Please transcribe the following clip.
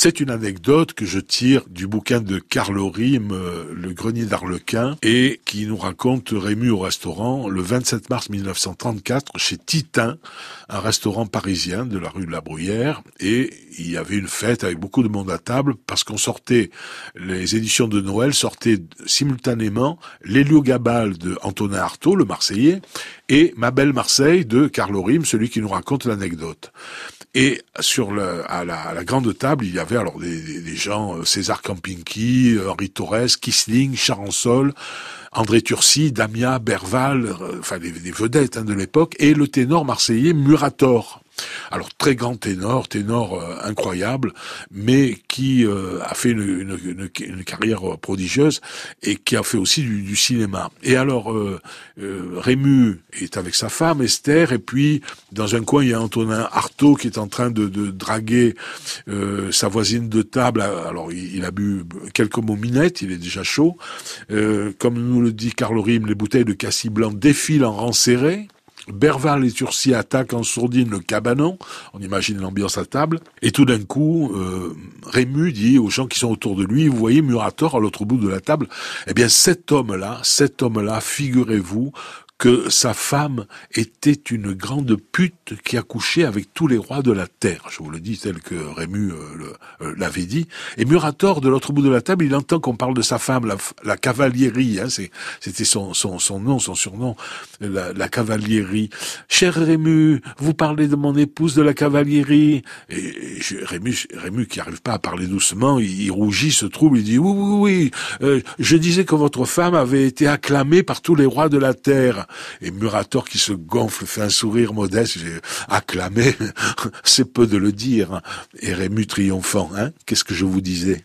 C'est une anecdote que je tire du bouquin de Carl Rime, euh, Le grenier d'Arlequin, et qui nous raconte Rému au restaurant le 27 mars 1934 chez Titin, un restaurant parisien de la rue de la Bruyère, et il y avait une fête avec beaucoup de monde à table parce qu'on sortait, les éditions de Noël sortaient simultanément L'Héliogabal de Antonin Artaud, le Marseillais, et Ma belle Marseille de Carlo Rime, celui qui nous raconte l'anecdote. Et sur le, à, la, grande table, il y avait alors des, gens, euh, César Campinki, Henri Torres, Kisling, Charansol, André Turcy, Damia, Berval, euh, enfin des, des vedettes hein, de l'époque, et le ténor marseillais Murator. Alors très grand ténor, ténor euh, incroyable, mais qui euh, a fait une, carrière prodigieuse et qui a fait aussi du, cinéma. Et alors euh, Rému est avec sa femme Esther, et puis dans un coin il y a Antonin Artaud qui est en train de, de draguer sa voisine de table. Alors il, il, a bu quelques mots minettes, il est déjà chaud. comme nous le dit Carlo Rime, les bouteilles de cassis blanc défilent en rang serré. Berval et Turcy attaquent en sourdine le cabanon, on imagine l'ambiance à table, et tout d'un coup, euh, Rému dit aux gens qui sont autour de lui, vous voyez Murator à l'autre bout de la table, eh bien cet homme-là, cet homme-là, figurez-vous que sa femme était une grande pute qui a couché avec tous les rois de la terre. Je vous le dis tel que Rému euh, euh, l'avait dit. Et Murator, de l'autre bout de la table, il entend qu'on parle de sa femme, la, la cavaliérie. Hein, C'était son, son, son, nom, son surnom, la, la cavaliérie. Cher Rému, vous parlez de mon épouse de la cavaliérie. Et, je, Rému, Rému, qui n'arrive pas à parler doucement, il, il, rougit, se trouble, il dit oui, oui, oui. Euh, je disais que votre femme avait été acclamée par tous les rois de la terre. Et Murator qui se gonfle fait un sourire modeste, acclamé, c'est peu de le dire. Et Rému triomphant, hein. Qu'est-ce que je vous disais?